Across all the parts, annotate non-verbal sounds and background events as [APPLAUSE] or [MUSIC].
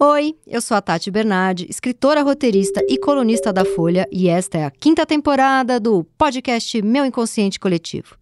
Oi, eu sou a Tati Bernardi, escritora, roteirista e colunista da Folha, e esta é a quinta temporada do podcast Meu Inconsciente Coletivo.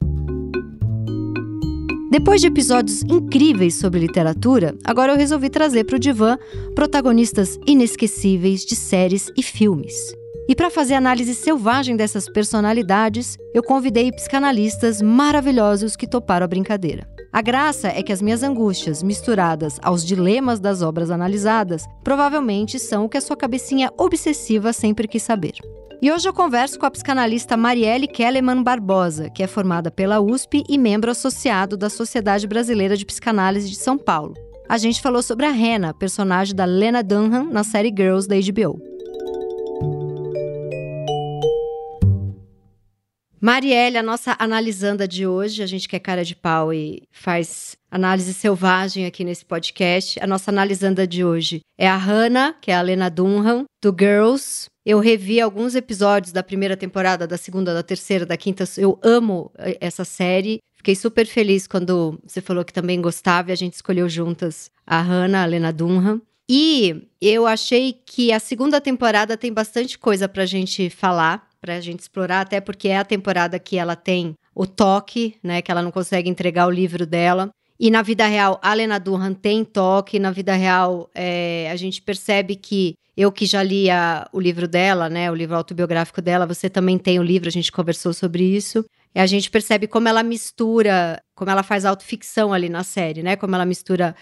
Depois de episódios incríveis sobre literatura, agora eu resolvi trazer para o divã protagonistas inesquecíveis de séries e filmes. E para fazer análise selvagem dessas personalidades, eu convidei psicanalistas maravilhosos que toparam a brincadeira. A graça é que as minhas angústias, misturadas aos dilemas das obras analisadas, provavelmente são o que a sua cabecinha obsessiva sempre quis saber. E hoje eu converso com a psicanalista Marielle Kellerman Barbosa, que é formada pela USP e membro associado da Sociedade Brasileira de Psicanálise de São Paulo. A gente falou sobre a Rena, personagem da Lena Dunham na série Girls da HBO. Marielle, a nossa analisanda de hoje, a gente que é cara de pau e faz análise selvagem aqui nesse podcast. A nossa analisanda de hoje é a Hannah, que é a Lena Dunham, do Girls. Eu revi alguns episódios da primeira temporada, da segunda, da terceira, da quinta. Eu amo eh, essa série. Fiquei super feliz quando você falou que também gostava e a gente escolheu juntas a Hannah, a Lena Dunham. E eu achei que a segunda temporada tem bastante coisa pra gente falar para a gente explorar, até porque é a temporada que ela tem o toque, né? Que ela não consegue entregar o livro dela. E na vida real, a Lena Dunham tem toque. Na vida real, é, a gente percebe que eu que já li a, o livro dela, né? O livro autobiográfico dela, você também tem o livro, a gente conversou sobre isso. E a gente percebe como ela mistura, como ela faz autoficção ali na série, né? Como ela mistura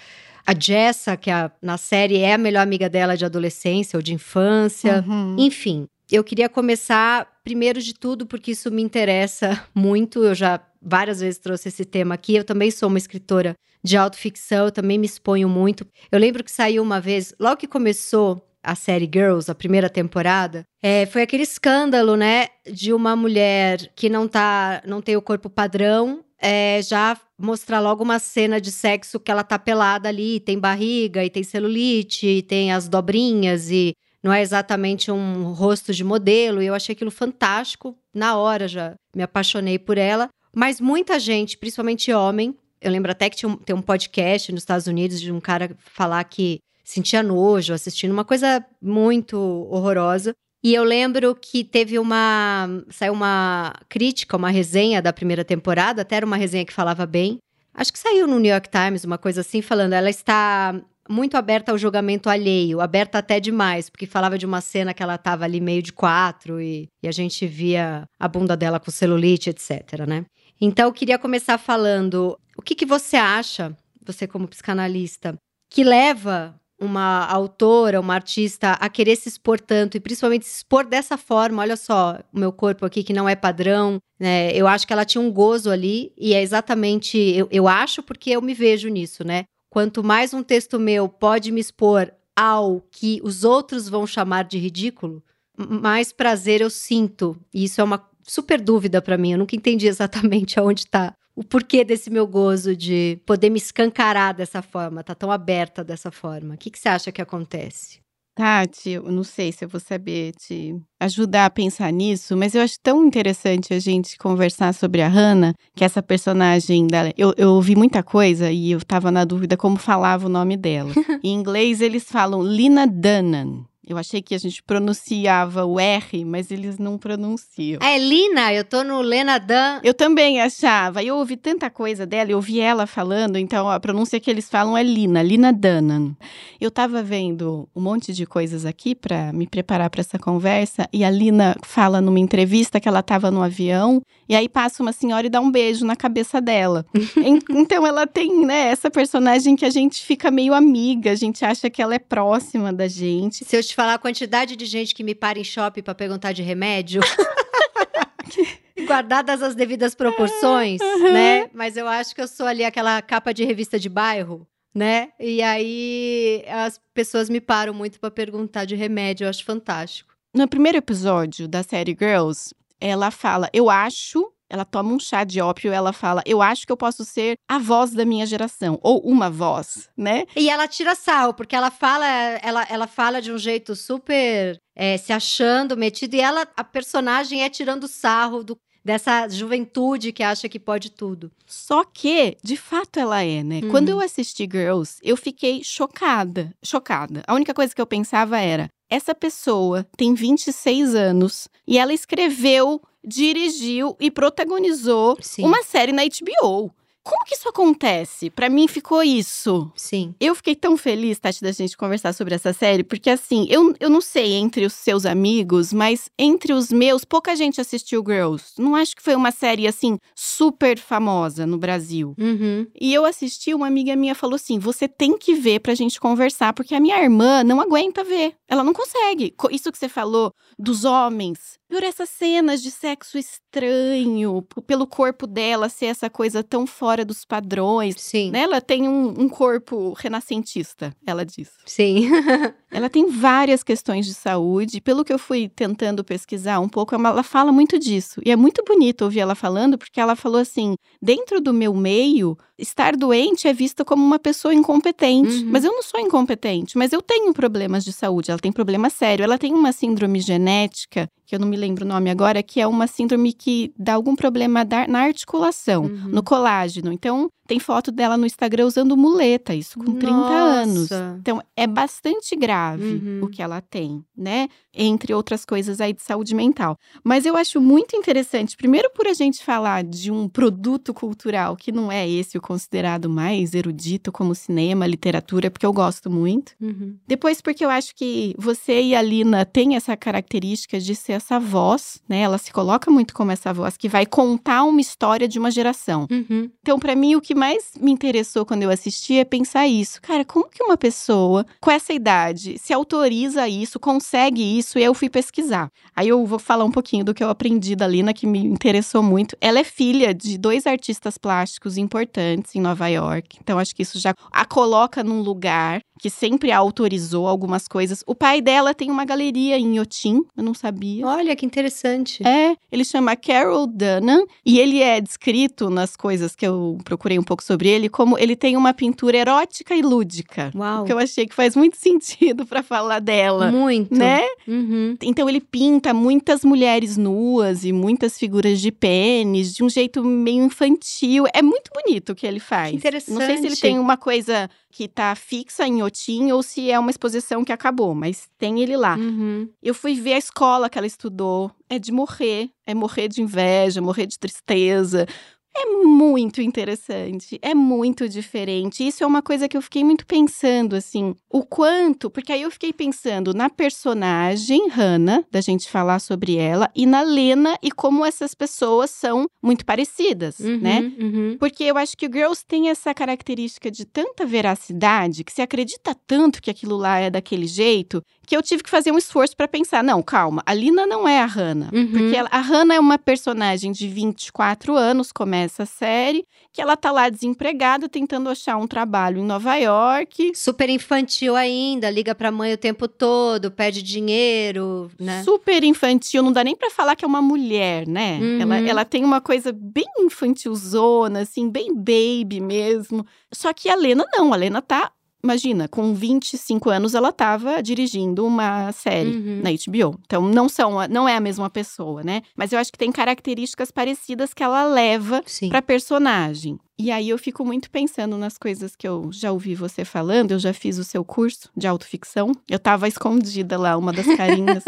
a Jessa, que a, na série é a melhor amiga dela de adolescência ou de infância. Uhum. Enfim, eu queria começar, primeiro de tudo, porque isso me interessa [LAUGHS] muito. Eu já várias vezes trouxe esse tema aqui. Eu também sou uma escritora de autoficção, eu também me exponho muito. Eu lembro que saiu uma vez, logo que começou a série Girls, a primeira temporada, é, foi aquele escândalo, né, de uma mulher que não tá, não tem o corpo padrão, é, já mostrar logo uma cena de sexo que ela tá pelada ali, tem barriga e tem celulite, e tem as dobrinhas e não é exatamente um rosto de modelo, e eu achei aquilo fantástico. Na hora já me apaixonei por ela. Mas muita gente, principalmente homem, eu lembro até que tinha um, tem um podcast nos Estados Unidos de um cara falar que sentia nojo assistindo, uma coisa muito horrorosa. E eu lembro que teve uma. saiu uma crítica, uma resenha da primeira temporada, até era uma resenha que falava bem. Acho que saiu no New York Times, uma coisa assim, falando. Ela está muito aberta ao julgamento alheio, aberta até demais, porque falava de uma cena que ela tava ali meio de quatro e, e a gente via a bunda dela com celulite, etc, né? Então, eu queria começar falando o que, que você acha, você como psicanalista, que leva uma autora, uma artista a querer se expor tanto e principalmente se expor dessa forma. Olha só, o meu corpo aqui que não é padrão, né? Eu acho que ela tinha um gozo ali e é exatamente, eu, eu acho porque eu me vejo nisso, né? Quanto mais um texto meu pode me expor ao que os outros vão chamar de ridículo, mais prazer eu sinto. E isso é uma super dúvida para mim. Eu nunca entendi [LAUGHS] exatamente aonde está o porquê desse meu gozo de poder me escancarar dessa forma, tá tão aberta dessa forma. O que, que você acha que acontece? Tati, eu não sei se eu vou saber te ajudar a pensar nisso, mas eu acho tão interessante a gente conversar sobre a Hannah, que é essa personagem dela. Eu, eu ouvi muita coisa e eu tava na dúvida como falava o nome dela. [LAUGHS] em inglês, eles falam Lina Dunham. Eu achei que a gente pronunciava o R, mas eles não pronunciam. É Lina, eu tô no Lena Dan. Eu também achava. Eu ouvi tanta coisa dela, eu ouvi ela falando, então a pronúncia que eles falam é Lina, Lina Dunham. Eu tava vendo um monte de coisas aqui para me preparar para essa conversa, e a Lina fala numa entrevista que ela tava no avião, e aí passa uma senhora e dá um beijo na cabeça dela. [LAUGHS] então ela tem, né, essa personagem que a gente fica meio amiga, a gente acha que ela é próxima da gente. Se eu te te falar a quantidade de gente que me para em shopping para perguntar de remédio. [LAUGHS] Guardadas as devidas proporções, [LAUGHS] uhum. né? Mas eu acho que eu sou ali aquela capa de revista de bairro, né? E aí as pessoas me param muito para perguntar de remédio, eu acho fantástico. No primeiro episódio da série Girls, ela fala: Eu acho ela toma um chá de ópio ela fala: Eu acho que eu posso ser a voz da minha geração, ou uma voz, né? E ela tira sal, porque ela fala, ela, ela fala de um jeito super é, se achando, metido, e ela, a personagem é tirando sarro do, dessa juventude que acha que pode tudo. Só que, de fato, ela é, né? Uhum. Quando eu assisti Girls, eu fiquei chocada. Chocada. A única coisa que eu pensava era: essa pessoa tem 26 anos e ela escreveu, dirigiu e protagonizou Sim. uma série na HBO. Como que isso acontece? Pra mim ficou isso. Sim. Eu fiquei tão feliz, Tati, da gente conversar sobre essa série, porque assim, eu, eu não sei entre os seus amigos, mas entre os meus, pouca gente assistiu Girls. Não acho que foi uma série, assim, super famosa no Brasil. Uhum. E eu assisti, uma amiga minha falou assim: você tem que ver pra gente conversar, porque a minha irmã não aguenta ver. Ela não consegue. Co- Isso que você falou dos homens, por essas cenas de sexo estranho, pelo corpo dela ser essa coisa tão fora dos padrões. Sim. Né? Ela tem um, um corpo renascentista, ela diz. Sim. [LAUGHS] Ela tem várias questões de saúde. Pelo que eu fui tentando pesquisar um pouco, ela fala muito disso. E é muito bonito ouvir ela falando, porque ela falou assim: dentro do meu meio, estar doente é vista como uma pessoa incompetente. Uhum. Mas eu não sou incompetente, mas eu tenho problemas de saúde. Ela tem problema sério. Ela tem uma síndrome genética, que eu não me lembro o nome agora, que é uma síndrome que dá algum problema na articulação, Uhum. no colágeno. Então, tem foto dela no Instagram usando muleta, isso com 30 anos. Nossa. Então, é bastante grave Uhum. o que ela tem, né? Entre outras coisas aí de saúde mental. Mas eu acho muito interessante, primeiro por a gente falar de um produto cultural que não é esse o considerado mais erudito como cinema, literatura, porque eu gosto muito. Uhum. Depois porque eu acho que você e a Lina têm essa característica de ser essa voz, né? Ela se coloca muito como essa voz que vai contar uma história de uma geração. Uhum. Então, pra mim, o que mais me interessou quando eu assisti é pensar isso. Cara, como que uma pessoa com essa idade se autoriza a isso, consegue isso? E eu fui pesquisar. Aí eu vou falar um pouquinho do que eu aprendi da Lina, que me interessou muito. Ela é filha de dois artistas plásticos importantes em Nova York. Então, acho que isso já a coloca num lugar que sempre a autorizou algumas coisas. O pai dela tem uma galeria em Yotin, eu não sabia. Olha que interessante. É, ele chama Carol Dunham e ele é descrito nas coisas que eu procurei um pouco sobre ele como ele tem uma pintura erótica e lúdica. Uau. O que eu achei que faz muito [LAUGHS] sentido pra falar dela, Muito. né? Uhum. Então ele pinta muitas mulheres nuas e muitas figuras de pênis de um jeito meio infantil. É muito bonito o que ele faz. Que interessante. Não sei se ele tem uma coisa que tá fixa em Otim ou se é uma exposição que acabou, mas tem ele lá. Uhum. Eu fui ver a escola que ela estudou. É de morrer. É morrer de inveja, morrer de tristeza. É muito interessante, é muito diferente. Isso é uma coisa que eu fiquei muito pensando, assim, o quanto, porque aí eu fiquei pensando na personagem Hannah, da gente falar sobre ela, e na Lena e como essas pessoas são muito parecidas, Uhum. né? Uhum. Porque eu acho que o Girls tem essa característica de tanta veracidade, que se acredita tanto que aquilo lá é daquele jeito, que eu tive que fazer um esforço pra pensar, não, calma, a Lina não é a Hannah. Uhum. Porque ela- a Hannah é uma personagem de 24 anos, começa a série, que ela tá lá desempregada, tentando achar um trabalho em Nova York. Super infantil ainda, liga pra mãe o tempo todo, pede dinheiro, né? Super infantil, não dá nem pra falar que é uma mulher, né? Uhum. Ela, ela tem uma coisa bem infantilzona, assim, bem baby mesmo. Só que a Lena não, a Lena tá, imagina, com 25 anos ela tava dirigindo uma série Uhum. na HBO. Então não são, não é a mesma pessoa, né? Mas eu acho que tem características parecidas que ela leva pra personagem. E aí eu fico muito pensando nas coisas que eu já ouvi você falando, eu já fiz o seu curso de autoficção. Eu tava escondida lá, uma das carinhas.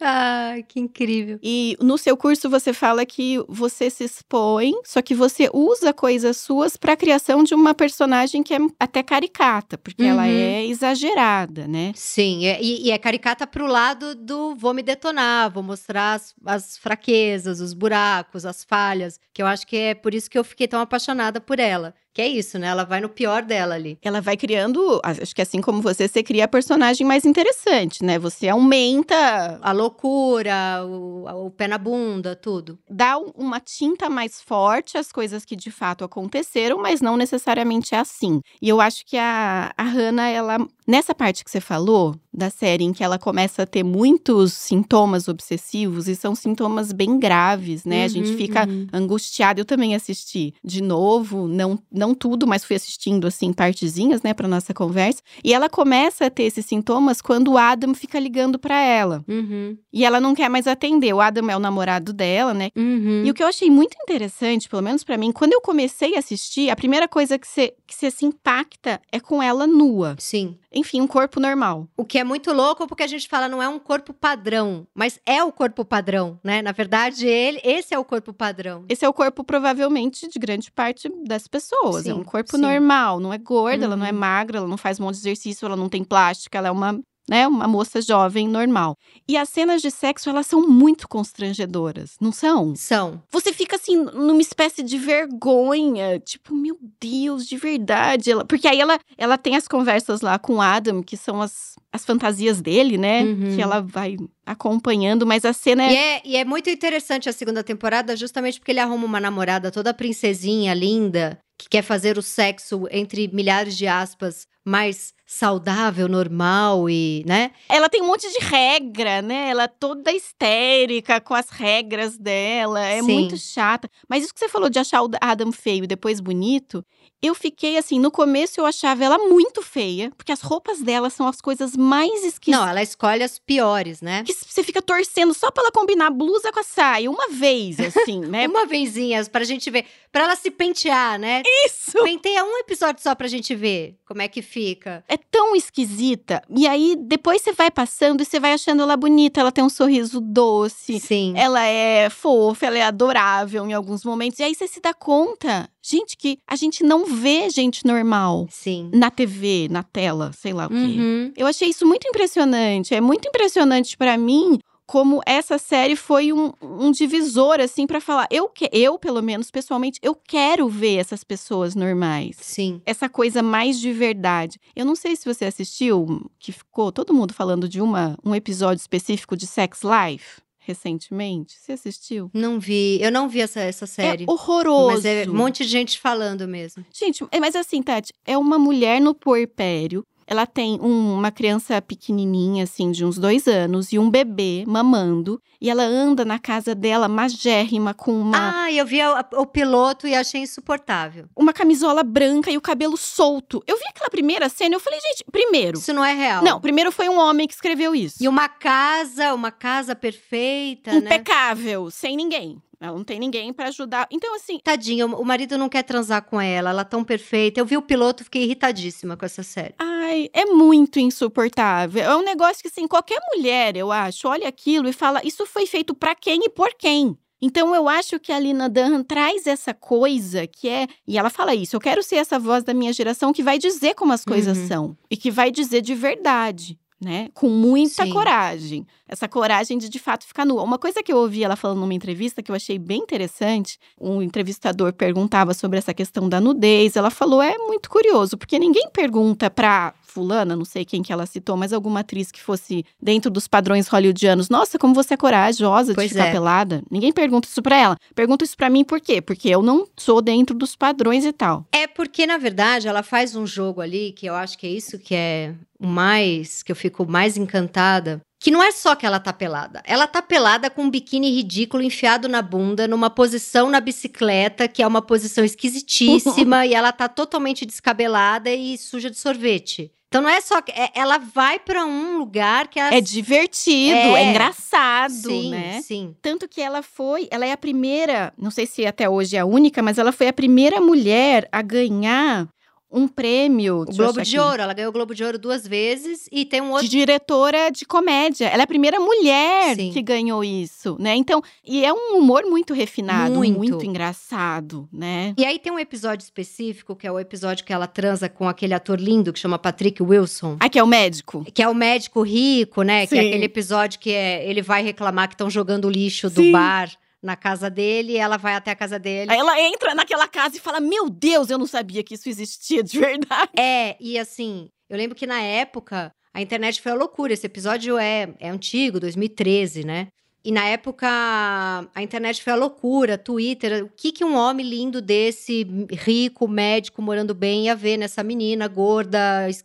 Ai, [LAUGHS] que incrível. E no seu curso você fala que você se expõe, só que você usa coisas suas para a criação de uma personagem que é até caricata, porque ela Uhum. é exagerada, né? Sim, é- e, e é caricata pro lado do vou me detonar, vou mostrar as, as fraquezas, os buracos, as falhas, que eu acho que é por isso que eu fiquei tão apaixonada por ela. Que é isso, né? Ela vai no pior dela ali. Ela vai criando, acho que assim como você, você cria a personagem mais interessante, né? Você aumenta, A loucura, o, o pé na bunda, tudo. dá um- uma tinta mais forte às coisas que de fato aconteceram, mas não necessariamente é assim. E eu acho que a, a Hannah, ela, nessa parte que você falou, da série em que ela começa a ter muitos sintomas obsessivos, e são sintomas bem graves, né? a gente Uhum, fica uhum. angustiado. Eu também assisti de novo, não, não não tudo, mas fui assistindo assim partezinhas, né, para nossa conversa. E ela começa a ter esses sintomas quando o Adam fica ligando para ela. Uhum. E ela não quer mais atender. O Adam é o namorado dela, né? Uhum. E o que eu achei muito interessante, pelo menos para mim, quando eu comecei a assistir, a primeira coisa que você que se impacta é com ela nua. Sim. Enfim, um corpo normal. O que é muito louco porque a gente fala não é um corpo padrão, mas é o corpo padrão, né? Na verdade, ele, esse é o corpo padrão. Esse é o corpo, provavelmente, de grande parte das pessoas. É Sim, um corpo sim. normal, não é gorda, ela não é Uhum. magra, ela não faz um monte de exercício, ela não tem plástica, ela é uma, né, uma moça jovem normal. E as cenas de sexo, elas são muito constrangedoras, não são? São. Você fica assim, numa espécie de vergonha. Tipo, meu Deus, de verdade. Ela, porque aí ela, ela tem as conversas lá com o Adam, que são as, as fantasias dele, né? Uhum. Que ela vai acompanhando, mas a cena é. E é, e é muito interessante a segunda temporada, justamente porque ele arruma uma namorada toda princesinha, linda, que quer fazer o sexo, entre milhares de aspas, mais saudável, normal e, né? Ela tem um monte de regra, né? Ela é toda histérica com as regras dela. É Sim. muito chata. Mas isso que você falou de achar o Adam feio e depois bonito, eu fiquei assim, no começo eu achava ela muito feia, porque as roupas dela são as coisas mais esquisitas. Não, ela escolhe as piores, né? que você fica torcendo só pra ela combinar a blusa com a saia, uma vez, assim, né? [LAUGHS] Uma vezinha pra gente ver, pra ela se pentear, né? Isso! Penteia um episódio só pra gente ver como é que fica. É tão esquisita. E aí, depois você vai passando e você vai achando ela bonita. Ela tem um sorriso doce. Sim. Ela é fofa, ela é adorável em alguns momentos. E aí você se dá conta, gente, que a gente não vê gente normal Sim. na TV, na tela, sei lá o quê. Uhum. Eu achei isso muito impressionante. É muito impressionante pra mim como essa série foi um, um divisor assim pra falar. Eu que eu pelo menos pessoalmente eu quero ver essas pessoas normais. Sim. Essa coisa mais de verdade. Eu não sei se você assistiu, que ficou todo mundo falando de uma, um episódio específico de Sex Life recentemente. Você assistiu? Não vi. Eu não vi essa, essa série. É horroroso. Mas é um monte de gente falando mesmo. Gente, é- mas assim, Tati, é uma mulher no puerpério. Ela tem um- uma criança pequenininha, assim, de uns dois anos, e um bebê mamando. E ela anda na casa dela, magérrima, com uma, Ah, eu vi a- o piloto e achei insuportável. uma camisola branca e o cabelo solto. Eu vi aquela primeira cena e eu falei, gente, primeiro. Isso não é real. Não, primeiro foi um homem que escreveu isso. E uma casa, uma casa perfeita, né? Impecável, sem ninguém. Ela não tem ninguém pra ajudar. Então, assim, Tadinha, o marido não quer transar com ela, ela é tão perfeita. Eu vi o piloto, fiquei irritadíssima com essa série. Ai, é muito insuportável. É um negócio que, assim, qualquer mulher, eu acho, olha aquilo e fala: isso foi feito pra quem e por quem? Então, eu acho que a Lina Dunham traz essa coisa que é. E ela fala isso: eu quero ser essa voz da minha geração que vai dizer como as coisas Uhum. são. E que vai dizer de verdade. Né? Com muita Sim. coragem. Essa coragem de de fato ficar nua. Uma coisa que eu ouvi ela falando numa entrevista que eu achei bem interessante, um entrevistador perguntava sobre essa questão da nudez. Ela falou: é muito curioso, porque ninguém pergunta pra fulana, não sei quem que ela citou, mas alguma atriz que fosse dentro dos padrões hollywoodianos. Nossa, como você é corajosa de Pois ficar é. pelada. Ninguém pergunta isso pra ela. Pergunta isso pra mim por quê? Porque eu não sou dentro dos padrões e tal. É porque, na verdade, ela faz um jogo ali, que eu acho que é isso que é o mais, que eu fico mais encantada. Que não é só que ela tá pelada. Ela tá pelada com um biquíni ridículo enfiado na bunda, numa posição na bicicleta, que é uma posição esquisitíssima, [LAUGHS] e ela tá totalmente descabelada e suja de sorvete. Então não é só que. é- ela vai pra um lugar que ela. É divertido, é, É. engraçado, sim, né? sim. Tanto que ela foi, ela é a primeira, não sei se até hoje é a única, mas ela foi a primeira mulher a ganhar um prêmio. O Globo de Ouro. Ela ganhou o Globo de Ouro duas vezes e tem um De outro. diretora de comédia. Ela é a primeira mulher Sim. que ganhou isso, né? Então, e é um humor muito refinado, Muito. muito, engraçado, né? E aí tem um episódio específico, que é o episódio que ela transa com aquele ator lindo que chama Patrick Wilson. Aqui é o médico. Que é o médico rico, né? Que é Sim. aquele episódio que é, ele vai reclamar que estão jogando lixo do Sim. bar na casa dele ela vai até a casa dele. Aí ela entra naquela casa e fala: Meu Deus, eu não sabia que isso existia de verdade. É, e assim, eu lembro que na época a internet foi a loucura. Esse episódio é, é antigo, 2013, né? E na época a internet foi a loucura, Twitter, o que, que um homem lindo desse, rico, médico, morando bem, ia ver nessa menina gorda,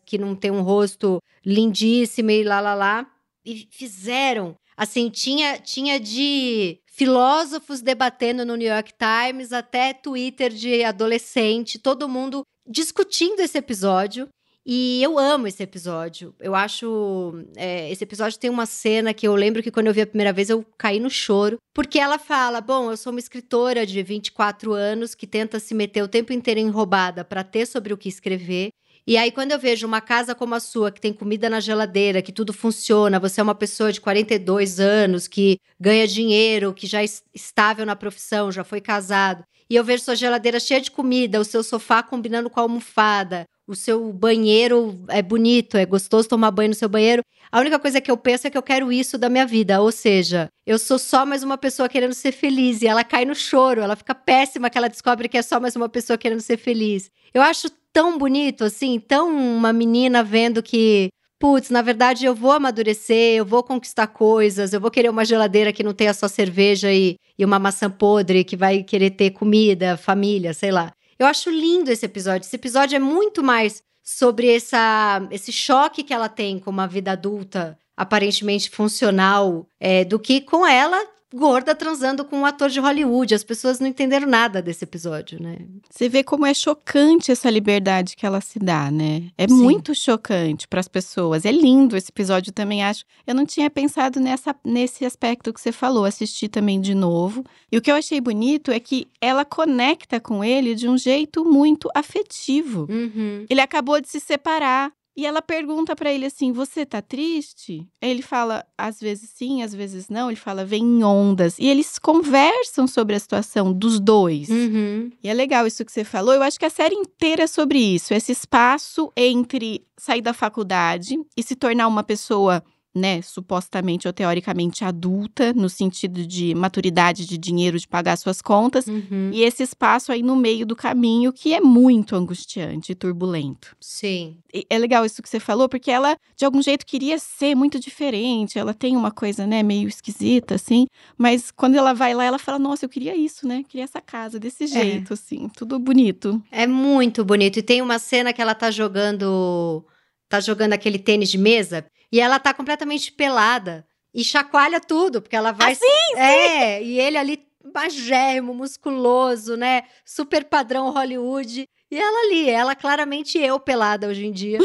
que não tem um rosto lindíssimo e lá lá lá. E fizeram, assim, tinha, tinha de filósofos debatendo no New York Times, até Twitter de adolescente, todo mundo discutindo esse episódio. E eu amo esse episódio. Eu acho. É, esse episódio tem uma cena que eu lembro que quando eu vi a primeira vez eu caí no choro. Porque ela fala: Bom, eu sou uma escritora de 24 anos que tenta se meter o tempo inteiro em roubada para ter sobre o que escrever. E aí, quando eu vejo uma casa como a sua, que tem comida na geladeira, que tudo funciona, você é uma pessoa de 42 anos, que ganha dinheiro, que já é estável na profissão, já foi casado, e eu vejo sua geladeira cheia de comida, o seu sofá combinando com a almofada, o seu banheiro é bonito, é gostoso tomar banho no seu banheiro. A única coisa que eu penso é que eu quero isso da minha vida. Ou seja, eu sou só mais uma pessoa querendo ser feliz. E ela cai no choro, ela fica péssima que ela descobre que é só mais uma pessoa querendo ser feliz. Eu acho tão bonito, assim, tão uma menina vendo que, putz, na verdade eu vou amadurecer, eu vou conquistar coisas, eu vou querer uma geladeira que não tenha só cerveja e, e uma maçã podre, que vai querer ter comida, família, sei lá. Eu acho lindo esse episódio. Esse episódio é muito mais sobre essa, esse choque que ela tem com uma vida adulta aparentemente funcional é, do que com ela gorda transando com um ator de Hollywood. As pessoas não entenderam nada desse episódio, né? Você vê como é chocante essa liberdade que ela se dá, né? É Sim. muito chocante para as pessoas. É lindo esse episódio também, acho. Eu não tinha pensado nessa, nesse aspecto que você falou, assisti também de novo. E o que eu achei bonito é que ela conecta com ele de um jeito muito afetivo. Uhum. Ele acabou de se separar. E ela pergunta para ele assim: Você tá triste? Ele fala: Às vezes sim, às vezes não. Ele fala: Vem em ondas. E eles conversam sobre a situação dos dois. Uhum. E é legal isso que você falou. Eu acho que a série inteira é sobre isso: esse espaço entre sair da faculdade e se tornar uma pessoa né, supostamente ou teoricamente adulta, no sentido de maturidade de dinheiro de pagar suas contas, uhum. e esse espaço aí no meio do caminho que é muito angustiante e turbulento. Sim. E é legal isso que você falou, porque ela de algum jeito queria ser muito diferente, ela tem uma coisa, né, meio esquisita assim, mas quando ela vai lá, ela fala: "Nossa, eu queria isso, né? Queria essa casa desse é. jeito é. assim, tudo bonito". É muito bonito. E tem uma cena que ela tá jogando tá jogando aquele tênis de mesa e ela tá completamente pelada e chacoalha tudo, porque ela vai. Ah, sim, é, e ele ali magérrimo, musculoso, né? Super padrão Hollywood. E ela ali, ela claramente eu pelada hoje em dia.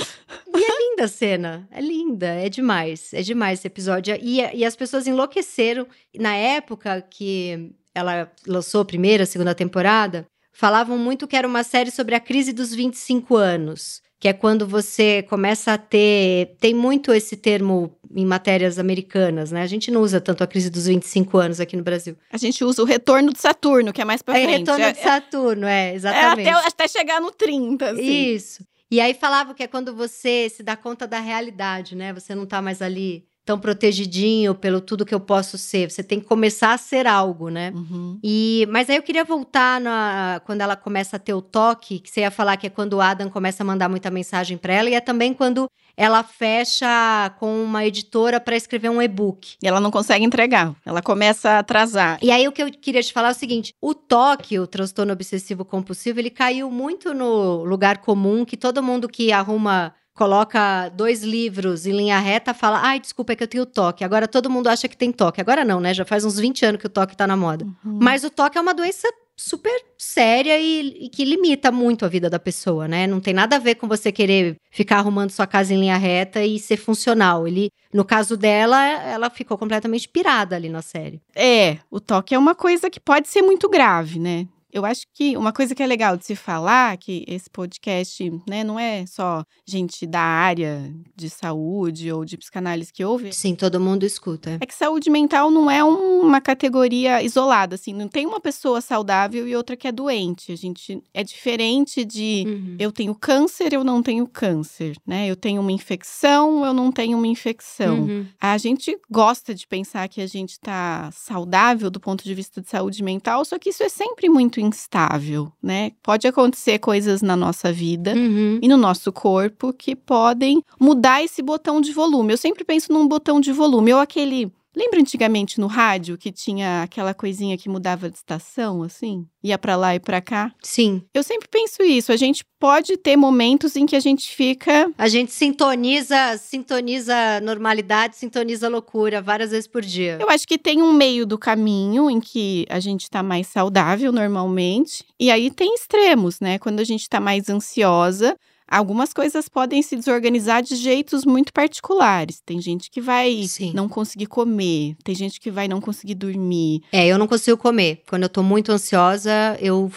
E é linda a cena. É linda, é demais. É demais esse episódio. E, e as pessoas enlouqueceram. Na época que ela lançou a primeira, a segunda temporada, falavam muito que era uma série sobre a crise dos 25 anos que é quando você começa a ter. Tem muito esse termo em matérias americanas, né? A gente não usa tanto a crise dos 25 anos aqui no Brasil. A gente usa o retorno de Saturno, que é mais pra é frente. Retorno de Saturno, é, exatamente. É até, até chegar no 30, assim. Isso. E aí falava que é quando você se dá conta da realidade, né? Você não tá mais ali tão protegidinho pelo tudo que eu posso ser. Você tem que começar a ser algo, né? Uhum. E, mas aí eu queria voltar na, quando ela começa a ter o toque, que você ia falar que é quando o Adam começa a mandar muita mensagem para ela, e é também quando ela fecha com uma editora para escrever um e-book. E ela não consegue entregar, ela começa a atrasar. E aí o que eu queria te falar é o seguinte: o toque, o transtorno obsessivo compulsivo, ele caiu muito no lugar comum que todo mundo que arruma coloca dois livros em linha reta, fala: ai, desculpa, é que eu tenho toque. Agora todo mundo acha que tem toque. Agora não, né? Já faz uns 20 anos que o toque tá na moda. Uhum. Mas o toque é uma doença super séria e, e, que limita muito a vida da pessoa, né? Não tem nada a ver com você querer ficar arrumando sua casa em linha reta e ser funcional. Ele, no caso dela, ela ficou completamente pirada ali na série. É, o toque é uma coisa que pode ser muito grave, né? Eu acho que uma coisa que é legal de se falar, que esse podcast, né, não é só gente da área de saúde ou de psicanálise que ouve. Sim, todo mundo escuta. É que saúde mental não é uma categoria isolada, assim, não tem uma pessoa saudável e outra que é doente. A gente é diferente de uhum. eu tenho câncer, eu não tenho câncer, né? Eu tenho uma infecção, eu não tenho uma infecção. Uhum. A gente gosta de pensar que a gente tá saudável do ponto de vista de saúde mental, só que isso é sempre muito instável, né? Pode acontecer coisas na nossa vida uhum. e no nosso corpo que podem mudar esse botão de volume. Eu sempre penso num botão de volume, ou aquele Lembra antigamente no rádio que tinha aquela coisinha que mudava de estação, assim? Ia para lá e para cá? Sim. Eu sempre penso isso. A gente pode ter momentos em que a gente fica. A gente sintoniza, sintoniza normalidade, sintoniza loucura várias vezes por dia. Eu acho que tem um meio do caminho em que a gente tá mais saudável normalmente. E aí tem extremos, né? Quando a gente tá mais ansiosa, Algumas coisas podem se desorganizar de jeitos muito particulares. Tem gente que vai Sim. não conseguir comer, tem gente que vai não conseguir dormir. É, eu não consigo comer. Quando eu tô muito ansiosa, eu.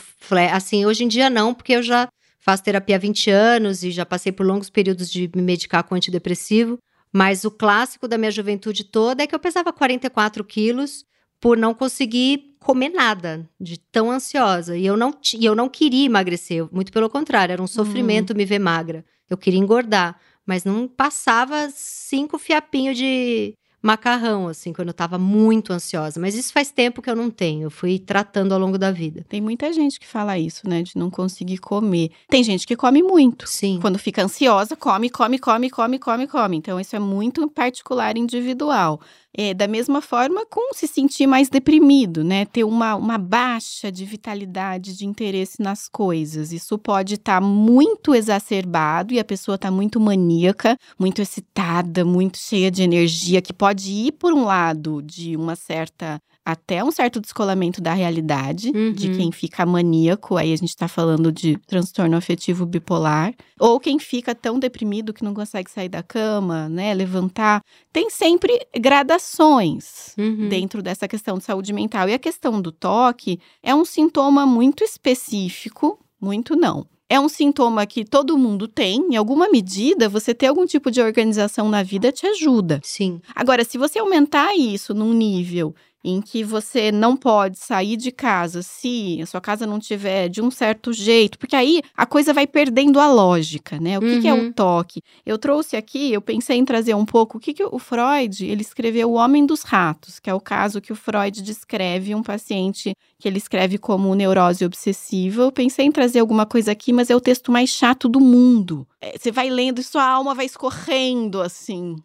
Assim, hoje em dia não, porque eu já faço terapia há 20 anos e já passei por longos períodos de me medicar com antidepressivo. Mas o clássico da minha juventude toda é que eu pesava 44 quilos por não conseguir comer nada, de tão ansiosa. E eu não, e eu não queria emagrecer, muito pelo contrário, era um sofrimento me ver magra. Eu queria engordar, mas não passava cinco fiapinhos de macarrão, assim, quando eu tava muito ansiosa. Mas isso faz tempo que eu não tenho, eu fui tratando ao longo da vida. Tem muita gente que fala isso, né? De não conseguir comer. Tem gente que come muito. Sim. Quando fica ansiosa, come, come, come, come, come, come. Então, isso é muito particular, individual. É, da mesma forma com se sentir mais deprimido, né? Ter uma, uma baixa de vitalidade, de interesse nas coisas. Isso pode estar muito exacerbado e a pessoa está muito maníaca, muito excitada, muito cheia de energia, que pode ir por um lado de uma certa até um certo descolamento da realidade, de Uhum. quem fica maníaco, aí a gente tá falando de transtorno afetivo bipolar, ou quem fica tão deprimido que não consegue sair da cama, né, levantar. Tem sempre gradações Uhum. dentro dessa questão de saúde mental. E a questão do toque é um sintoma muito específico, muito não. É um sintoma que todo mundo tem, em alguma medida, você ter algum tipo de organização na vida te ajuda. Sim. Agora, se você aumentar isso num nível em que você não pode sair de casa se a sua casa não tiver de um certo jeito, porque aí a coisa vai perdendo a lógica, né? O que, que é Uhum. o toque? Eu trouxe aqui, eu pensei em trazer um pouco o que, que o Freud, ele escreveu O Homem dos Ratos, que é o caso que o Freud descreve um paciente que ele escreve como neurose obsessiva. Eu pensei em trazer alguma coisa aqui, mas é o texto mais chato do mundo. É, você vai lendo e sua alma vai escorrendo assim.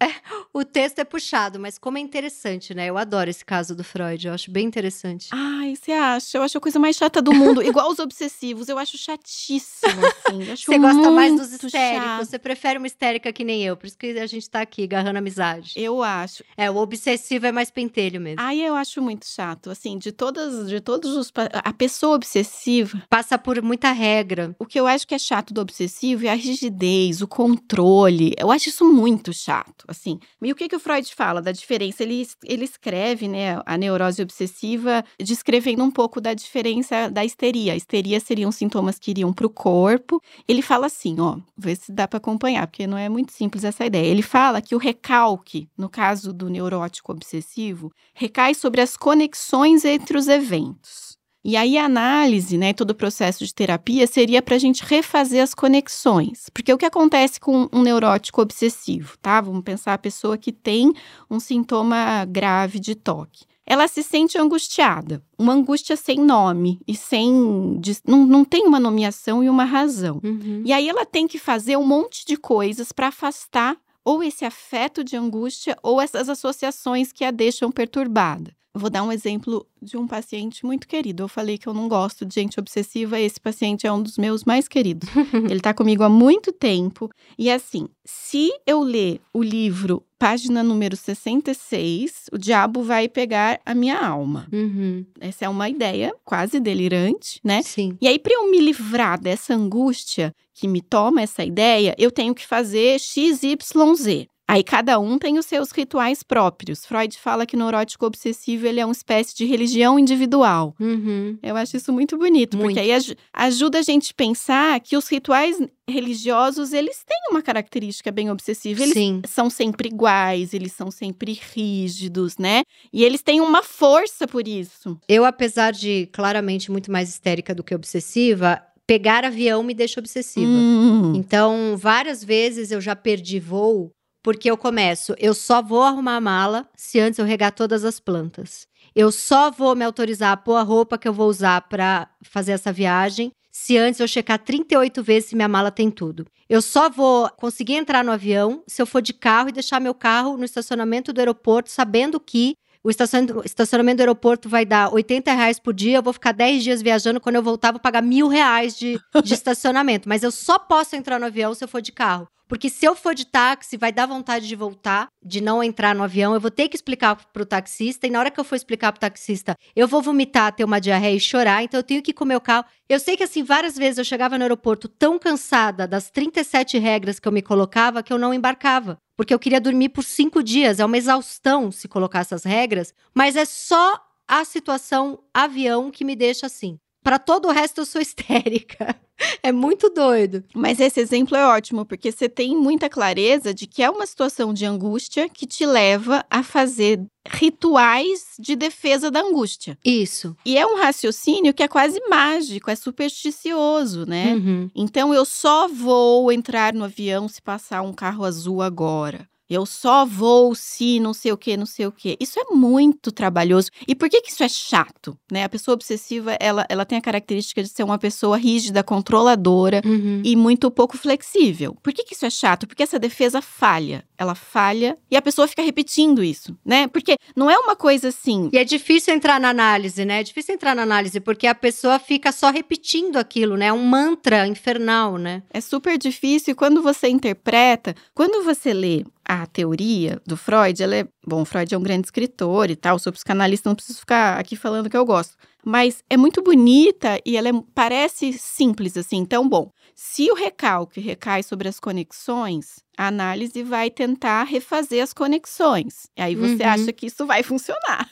O texto é puxado, mas como é interessante, né? Eu adoro esse caso do Freud, eu acho bem interessante. Ai, você acha? Eu acho a coisa mais chata do mundo. [LAUGHS] Igual os obsessivos, eu acho chatíssimo, assim. Eu acho Você gosta mais dos histéricos, chato. você prefere uma histérica que nem eu, por isso que a gente tá aqui, agarrando amizade. Eu acho. É, o obsessivo é mais pentelho mesmo. Ai, eu acho muito chato. Assim, de todas, de todos os. A pessoa obsessiva, Passa por muita regra. o que eu acho que é chato do obsessivo é a rigidez, o controle. Eu acho isso muito chato, assim. E o que, que o Freud fala da diferença? Ele, ele escreve, né, a neurose obsessiva, descrevendo um pouco da diferença da histeria. A histeria seriam sintomas que iriam para o corpo. Ele fala assim, ó, vê se dá para acompanhar, porque não é muito simples essa ideia. Ele fala que o recalque, no caso do neurótico obsessivo, recai sobre as conexões entre os eventos. E aí a análise, né, todo o processo de terapia seria para a gente refazer as conexões. Porque o que acontece com um neurótico obsessivo, tá? Vamos pensar a pessoa que tem um sintoma grave de toque. Ela se sente angustiada, uma angústia sem nome e sem. Não, não tem uma nomeação e uma razão. Uhum. E aí ela tem que fazer um monte de coisas para afastar ou esse afeto de angústia ou essas associações que a deixam perturbada. Vou dar um exemplo de um paciente muito querido. Eu falei que eu não gosto de gente obsessiva, esse paciente é um dos meus mais queridos. [LAUGHS] Ele tá comigo há muito tempo. E assim, se eu ler o livro, página número 66, o diabo vai pegar a minha alma. Uhum. Essa é uma ideia quase delirante, né? Sim. E aí, para eu me livrar dessa angústia que me toma essa ideia, eu tenho que fazer XYZ. Aí cada um tem os seus rituais próprios. Freud fala que o neurótico obsessivo ele é uma espécie de religião individual. Uhum. Eu acho isso muito bonito, Muito. porque aí aj- ajuda a gente pensar que os rituais religiosos, eles têm uma característica bem obsessiva. Eles Sim. são sempre iguais, eles são sempre rígidos, né? E eles têm uma força por isso. Eu, apesar de claramente muito mais histérica do que obsessiva, pegar avião me deixa obsessiva. Hum. Então, várias vezes eu já perdi voo porque eu começo, eu só vou arrumar a mala se antes eu regar todas as plantas. Eu só vou me autorizar a pôr a roupa que eu vou usar para fazer essa viagem se antes eu checar 38 vezes se minha mala tem tudo. Eu só vou conseguir entrar no avião se eu for de carro e deixar meu carro no estacionamento do aeroporto, sabendo que o estacionamento do aeroporto vai dar 80 reais por dia, eu vou ficar 10 dias viajando, quando eu voltar vou pagar mil reais de, de estacionamento. Mas eu só posso entrar no avião se eu for de carro. Porque se eu for de táxi, vai dar vontade de voltar, de não entrar no avião. Eu vou ter que explicar pro taxista. E na hora que eu for explicar pro taxista, eu vou vomitar, ter uma diarreia e chorar. Então eu tenho que ir com o carro. Eu sei que assim, várias vezes eu chegava no aeroporto tão cansada das 37 regras que eu me colocava que eu não embarcava. Porque eu queria dormir por cinco dias. É uma exaustão se colocar essas regras. Mas é só a situação avião que me deixa assim. Para todo o resto, eu sou histérica. [LAUGHS] É muito doido. Mas esse exemplo é ótimo, porque você tem muita clareza de que é uma situação de angústia que te leva a fazer rituais de defesa da angústia. Isso. E é um raciocínio que é quase mágico, é supersticioso, né? Uhum. Então eu só vou entrar no avião se passar um carro azul agora. Eu só vou se não sei o que, não sei o que. Isso é muito trabalhoso. E por que, que isso é chato? Né? A pessoa obsessiva, ela, ela tem a característica de ser uma pessoa rígida, controladora uhum. e muito pouco flexível. Por que, que isso é chato? Porque essa defesa falha. Ela falha e a pessoa fica repetindo isso, né? Porque não é uma coisa assim. E é difícil entrar na análise, né? É difícil entrar na análise, porque a pessoa fica só repetindo aquilo, né? É um mantra infernal, né? É super difícil. E quando você interpreta, quando você lê a teoria do Freud, ela é. Bom, Freud é um grande escritor e tal, sou psicanalista, não preciso ficar aqui falando que eu gosto. Mas é muito bonita e ela é, parece simples assim. Então, bom, se o recalque recai sobre as conexões, a análise vai tentar refazer as conexões. E aí você Uhum. acha que isso vai [LAUGHS] funcionar.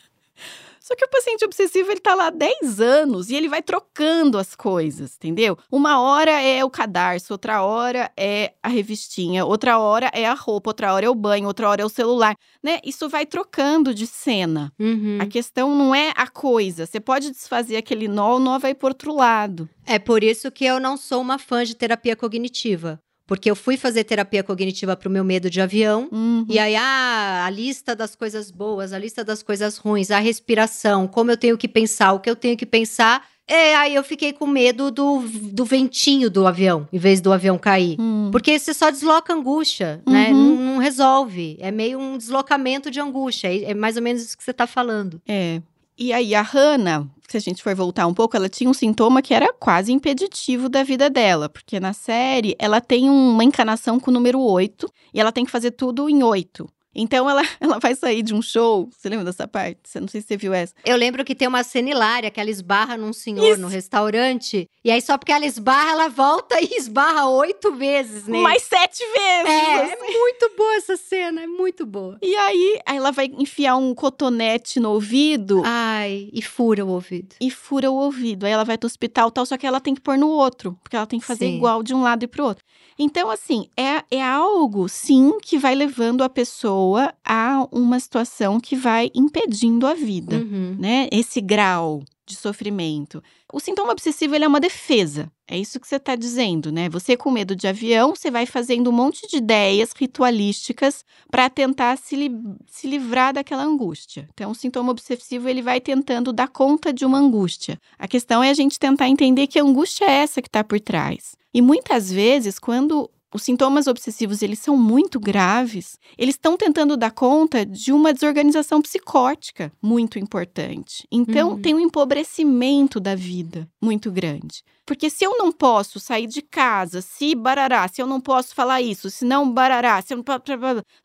Só que o paciente obsessivo, ele tá lá há 10 anos e ele vai trocando as coisas, entendeu? Uma hora é o cadarço, outra hora é a revistinha, outra hora é a roupa, outra hora é o banho, outra hora é o celular, né? Isso vai trocando de cena. Uhum. A questão não é a coisa. Você pode desfazer aquele nó, o nó vai pro outro lado. É por isso que eu não sou uma fã de terapia cognitiva. Porque eu fui fazer terapia cognitiva pro meu medo de avião. Uhum. E aí, ah, a lista das coisas boas, a lista das coisas ruins, a respiração, como eu tenho que pensar, o que eu tenho que pensar. É, aí eu fiquei com medo do, do ventinho do avião, em vez do avião cair. Hum. Porque você só desloca angústia, né? Uhum. Não, não resolve. É meio um deslocamento de angústia. É, é mais ou menos isso que você tá falando. É. E aí, a Hannah, se a gente for voltar um pouco, ela tinha um sintoma que era quase impeditivo da vida dela, porque na série ela tem uma encanação com o número 8 e ela tem que fazer tudo em 8. Então ela, [LAUGHS] ela vai sair de um show. Você lembra dessa parte? Você não sei se você viu essa. Eu lembro que tem uma cena hilária que ela esbarra num senhor Isso. no restaurante. E aí, só porque ela esbarra, ela volta e esbarra oito vezes nele. Mais sete vezes! É, é muito boa essa cena, é muito boa. E aí, ela vai enfiar um cotonete no ouvido Ai, e fura o ouvido. e fura o ouvido. Aí ela vai pro hospital e tal, só que ela tem que pôr no outro, porque ela tem que fazer Sim. igual de um lado e pro outro. Então, assim, é, é algo, sim, que vai levando a pessoa a uma situação que vai impedindo a vida, Uhum. né? Esse grau de sofrimento. O sintoma obsessivo ele é uma defesa. É isso que você está dizendo, né? Você com medo de avião, você vai fazendo um monte de ideias ritualísticas para tentar se, li- se livrar daquela angústia. Então, o sintoma obsessivo ele vai tentando dar conta de uma angústia. A questão é a gente tentar entender que angústia é essa que está por trás. E muitas vezes, quando os sintomas obsessivos eles são muito graves, eles estão tentando dar conta de uma desorganização psicótica muito importante. Então, Uhum. tem um empobrecimento da vida muito grande. Porque se eu não posso sair de casa, se barará, se eu não posso falar isso, se não barará, se eu não posso,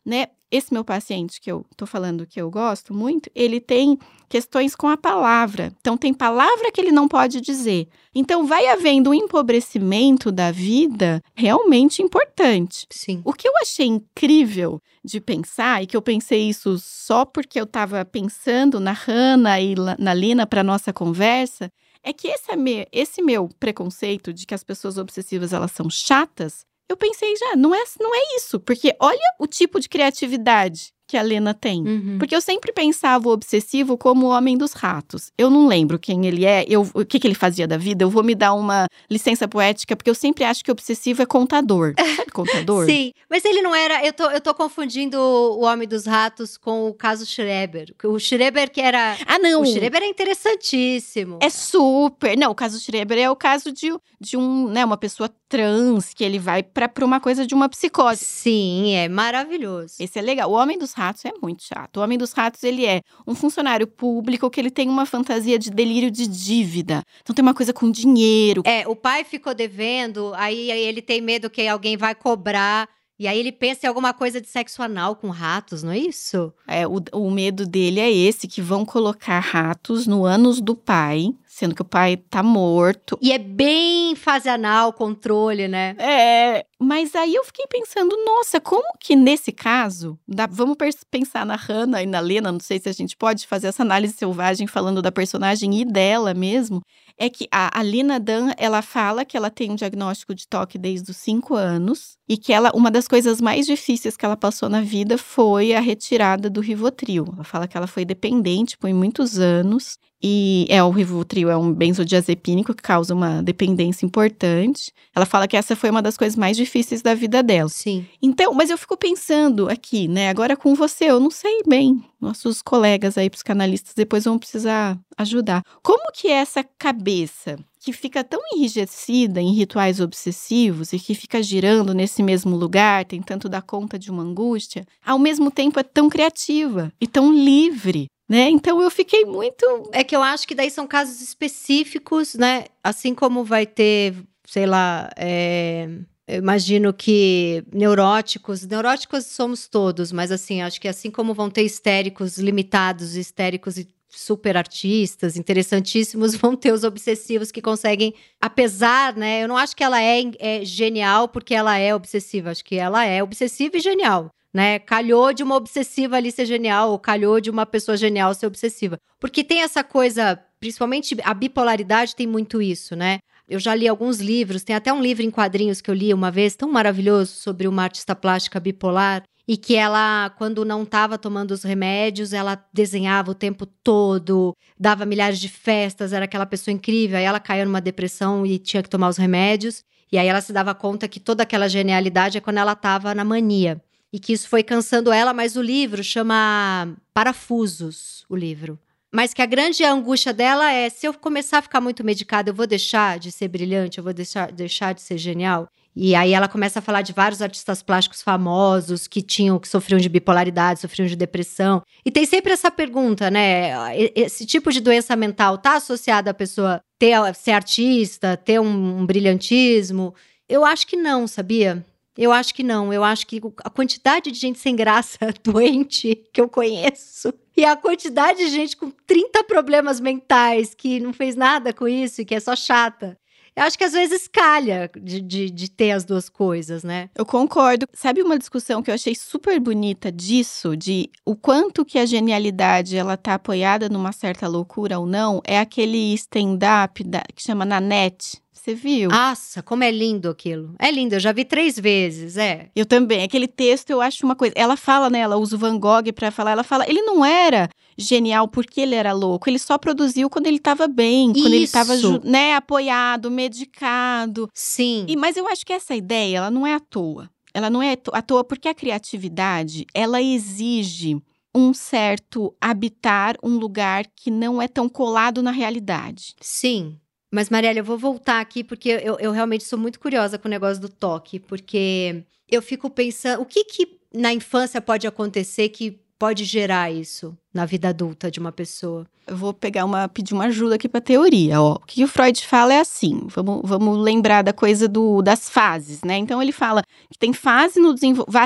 né? Esse meu paciente que eu tô falando que eu gosto muito, ele tem questões com a palavra. Então tem palavra que ele não pode dizer. Então vai havendo um empobrecimento da vida realmente importante. Sim. O que eu achei incrível de pensar, e que eu pensei isso só porque eu estava pensando na Hannah e na Lina para nossa conversa, é que esse, é esse meu preconceito de que as pessoas obsessivas elas são chatas, eu pensei já, não é, não é isso, porque olha o tipo de criatividade que a Lena tem. Uhum. Porque eu sempre pensava o obsessivo como o homem dos ratos. Eu não lembro quem ele é, eu, o que, que ele fazia da vida. Eu vou me dar uma licença poética, porque eu sempre acho que o obsessivo é contador. [LAUGHS] Sabe contador? Sim, mas ele não era. Eu tô, eu tô confundindo o Homem dos Ratos com o caso Schreber. O Schreber que era. Ah, não. O Schreber é interessantíssimo. É super. Não, o caso Schreber é o caso de, de um, né, uma pessoa trans que ele vai pra, pra uma coisa de uma psicose. Sim, é maravilhoso. Esse é legal. O Homem dos Ratos é muito chato. O Homem dos Ratos, ele é um funcionário público que ele tem uma fantasia de delírio de dívida. Então tem uma coisa com dinheiro. É, o pai ficou devendo, aí, aí ele tem medo que alguém vai cobrar. E aí ele pensa em alguma coisa de sexo anal com ratos, não é isso? É, o, o medo dele é esse, que vão colocar ratos no ânus do pai, sendo que o pai tá morto. E é bem fase anal, controle, né? É, mas aí eu fiquei pensando, nossa, como que nesse caso, dá- vamos pensar na Hannah e na Lena, não sei se a gente pode fazer essa análise selvagem falando da personagem e dela mesmo, é que a, a Lena Dan, ela fala que ela tem um diagnóstico de toque desde os cinco anos e que ela, uma das coisas mais difíceis que ela passou na vida foi a retirada do Rivotril. Ela fala que ela foi dependente por muitos anos e é o Rivotril é um benzodiazepínico que causa uma dependência importante. Ela fala que essa foi uma das coisas mais difíceis da vida dela. Sim. Então, mas eu fico pensando aqui, né? Agora com você, eu não sei bem. Nossos colegas aí, psicanalistas, depois vão precisar ajudar. Como que é essa cabeça que fica tão enrijecida em rituais obsessivos e que fica girando nesse mesmo lugar, tentando dar conta de uma angústia, ao mesmo tempo é tão criativa e tão livre, né? Então eu fiquei muito É que eu acho que daí são casos específicos, né? Assim como vai ter, sei lá, é, eu imagino que neuróticos, neuróticos somos todos, mas assim, acho que assim como vão ter histéricos limitados, histéricos e super artistas, interessantíssimos, [LAUGHS] vão ter os obsessivos que conseguem, apesar, né? Eu não acho que ela é, é genial porque ela é obsessiva, acho que ela é obsessiva e genial. Né? Calhou de uma obsessiva ali ser genial, ou calhou de uma pessoa genial ser obsessiva. Porque tem essa coisa, principalmente a bipolaridade tem muito isso, né? Eu já li alguns livros, tem até um livro em quadrinhos que eu li uma vez, tão maravilhoso, sobre uma artista plástica bipolar, e que ela, quando não estava tomando os remédios, ela desenhava o tempo todo, dava milhares de festas, era aquela pessoa incrível. Aí ela caiu numa depressão e tinha que tomar os remédios. E aí ela se dava conta que toda aquela genialidade é quando ela estava na mania. E que isso foi cansando ela, mas o livro chama Parafusos, o livro. Mas que a grande angústia dela é: se eu começar a ficar muito medicada, eu vou deixar de ser brilhante, eu vou deixar, deixar de ser genial. E aí ela começa a falar de vários artistas plásticos famosos que tinham, que sofriam de bipolaridade, sofriam de depressão. E tem sempre essa pergunta, né? Esse tipo de doença mental tá associado à pessoa ter, ser artista, ter um, um brilhantismo? Eu acho que não, sabia? Eu acho que não. Eu acho que a quantidade de gente sem graça [LAUGHS] doente que eu conheço e a quantidade de gente com 30 problemas mentais que não fez nada com isso e que é só chata. Eu acho que às vezes calha de, de, de ter as duas coisas, né? Eu concordo. Sabe uma discussão que eu achei super bonita disso, de o quanto que a genialidade ela tá apoiada numa certa loucura ou não, é aquele stand-up que chama Nanette. Você viu? Nossa, como é lindo aquilo. É lindo, eu já vi três vezes, é. Eu também. Aquele texto eu acho uma coisa. Ela fala, né? Ela usa o Van Gogh pra falar. Ela fala, ele não era genial porque ele era louco. Ele só produziu quando ele tava bem, quando ele tava, Isso. ju- né, apoiado, medicado. Sim. E, mas eu acho que essa ideia, ela não é à toa. Ela não é à toa porque a criatividade, ela exige um certo habitar um lugar que não é tão colado na realidade. Sim. Mas, Mariela, eu vou voltar aqui porque eu, eu realmente sou muito curiosa com o negócio do toque, porque eu fico pensando, o que que na infância pode acontecer que pode gerar isso na vida adulta de uma pessoa? Eu vou pegar uma pedir uma ajuda aqui para teoria, ó. O que o Freud fala é assim, vamos, vamos lembrar da coisa do, das fases, né? Então ele fala que tem fase no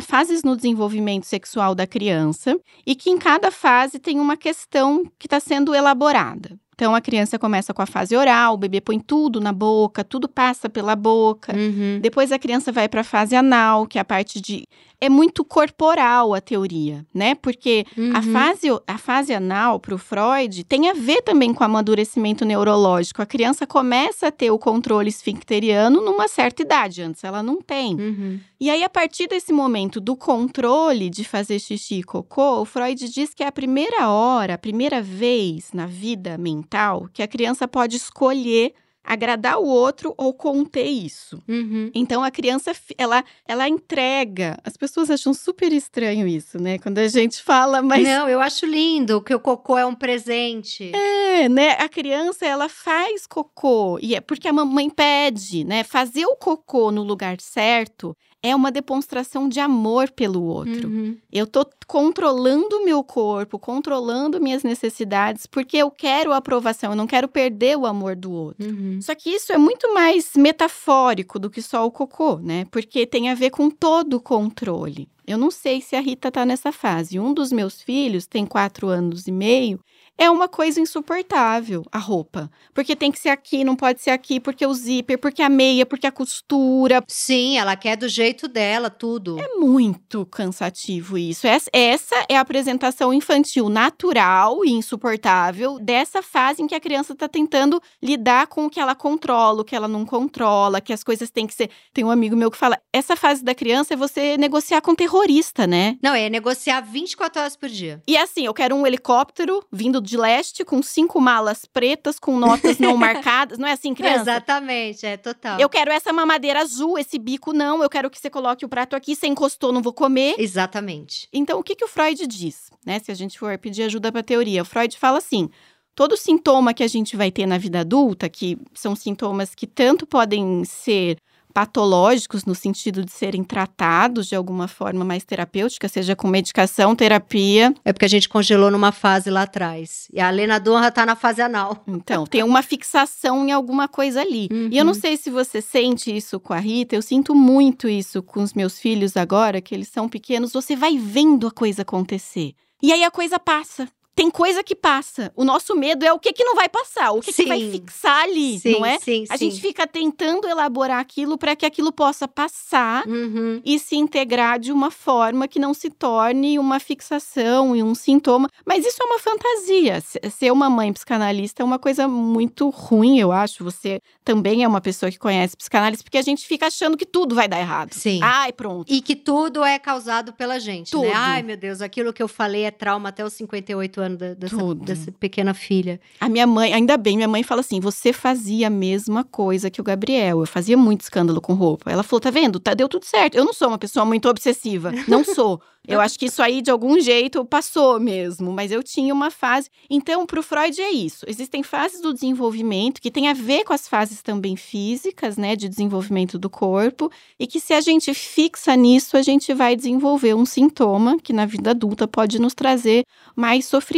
fases no desenvolvimento sexual da criança e que em cada fase tem uma questão que está sendo elaborada. Então a criança começa com a fase oral, o bebê põe tudo na boca, tudo passa pela boca. Uhum. Depois a criança vai para a fase anal, que é a parte de é muito corporal a teoria, né? Porque Uhum. a, fase, a fase anal para o Freud tem a ver também com amadurecimento neurológico. A criança começa a ter o controle esfincteriano numa certa idade, antes ela não tem. Uhum. E aí, a partir desse momento do controle de fazer xixi e cocô, o Freud diz que é a primeira hora, a primeira vez na vida mental que a criança pode escolher agradar o outro ou conter isso. Uhum. Então a criança, ela, ela entrega. As pessoas acham super estranho isso, né? Quando a gente fala, mas Não, eu acho lindo que o cocô é um presente. é, né? A criança ela faz cocô e é porque a mamãe pede, né? Fazer o cocô no lugar certo é uma demonstração de amor pelo outro. Uhum. Eu tô controlando o meu corpo, controlando minhas necessidades, porque eu quero a aprovação, eu não quero perder o amor do outro. Uhum. Só que isso é muito mais metafórico do que só o cocô, né? Porque tem a ver com todo o controle. Eu não sei se a Rita tá nessa fase. Um dos meus filhos tem quatro anos e meio. É uma coisa insuportável a roupa. Porque tem que ser aqui, não pode ser aqui, porque o zíper, porque a meia, porque a costura. Sim, ela quer do jeito dela, tudo. É muito cansativo isso. Essa, é a apresentação infantil natural e insuportável dessa fase em que a criança está tentando lidar com o que ela controla, o que ela não controla, que as coisas têm que ser. Tem um amigo meu que fala: essa fase da criança é você negociar com terrorista, né? Não, é negociar 24 horas por dia. E assim, eu quero um helicóptero vindo de leste com cinco malas pretas com notas não [LAUGHS] marcadas. Não é assim, criança? Exatamente, é total. Eu quero essa mamadeira azul, esse bico não. Eu quero que você coloque o prato aqui. Você encostou, não vou comer. Exatamente. Então, o que, que o Freud diz, né? Se a gente for pedir ajuda para a teoria, o Freud fala assim: todo sintoma que a gente vai ter na vida adulta, que são sintomas que tanto podem ser patológicos no sentido de serem tratados de alguma forma mais terapêutica, seja com medicação, terapia. É porque a gente congelou numa fase lá atrás. E a Lena Donra tá na fase anal. Então, tem uma fixação em alguma coisa ali. E eu não Uhum. sei se você sente isso com a Rita, eu sinto muito isso com os meus filhos agora, que eles são pequenos, você vai vendo a coisa acontecer. E aí a coisa passa. Tem coisa que passa. O nosso medo é o que que não vai passar, o que, que vai fixar ali, sim, não é? sim, A gente fica tentando elaborar aquilo para que aquilo possa passar Uhum. e se integrar de uma forma que não se torne uma fixação e um sintoma. Mas isso é uma fantasia. Se- Ser uma mãe psicanalista é uma coisa muito ruim, eu acho. Você também é uma pessoa que conhece psicanálise, porque a gente fica achando que tudo vai dar errado. Sim. Ai, pronto. E que tudo é causado pela gente, Tudo. né? Ai, meu Deus, aquilo que eu falei é trauma até os 58 anos da- dessa, dessa pequena filha. A minha mãe, ainda bem, minha mãe fala assim: você fazia a mesma coisa que o Gabriel. Eu fazia muito escândalo com roupa. Ela falou: tá vendo? Tá, deu tudo certo. Eu não sou uma pessoa muito obsessiva. [LAUGHS] Não sou. Eu acho que isso aí, de algum jeito, passou mesmo. Mas eu tinha uma fase. Então, pro Freud é isso. Existem fases do desenvolvimento que tem a ver com as fases também físicas, né? De desenvolvimento do corpo. E que se a gente fixa nisso, a gente vai desenvolver um sintoma que na vida adulta pode nos trazer mais sofrimento.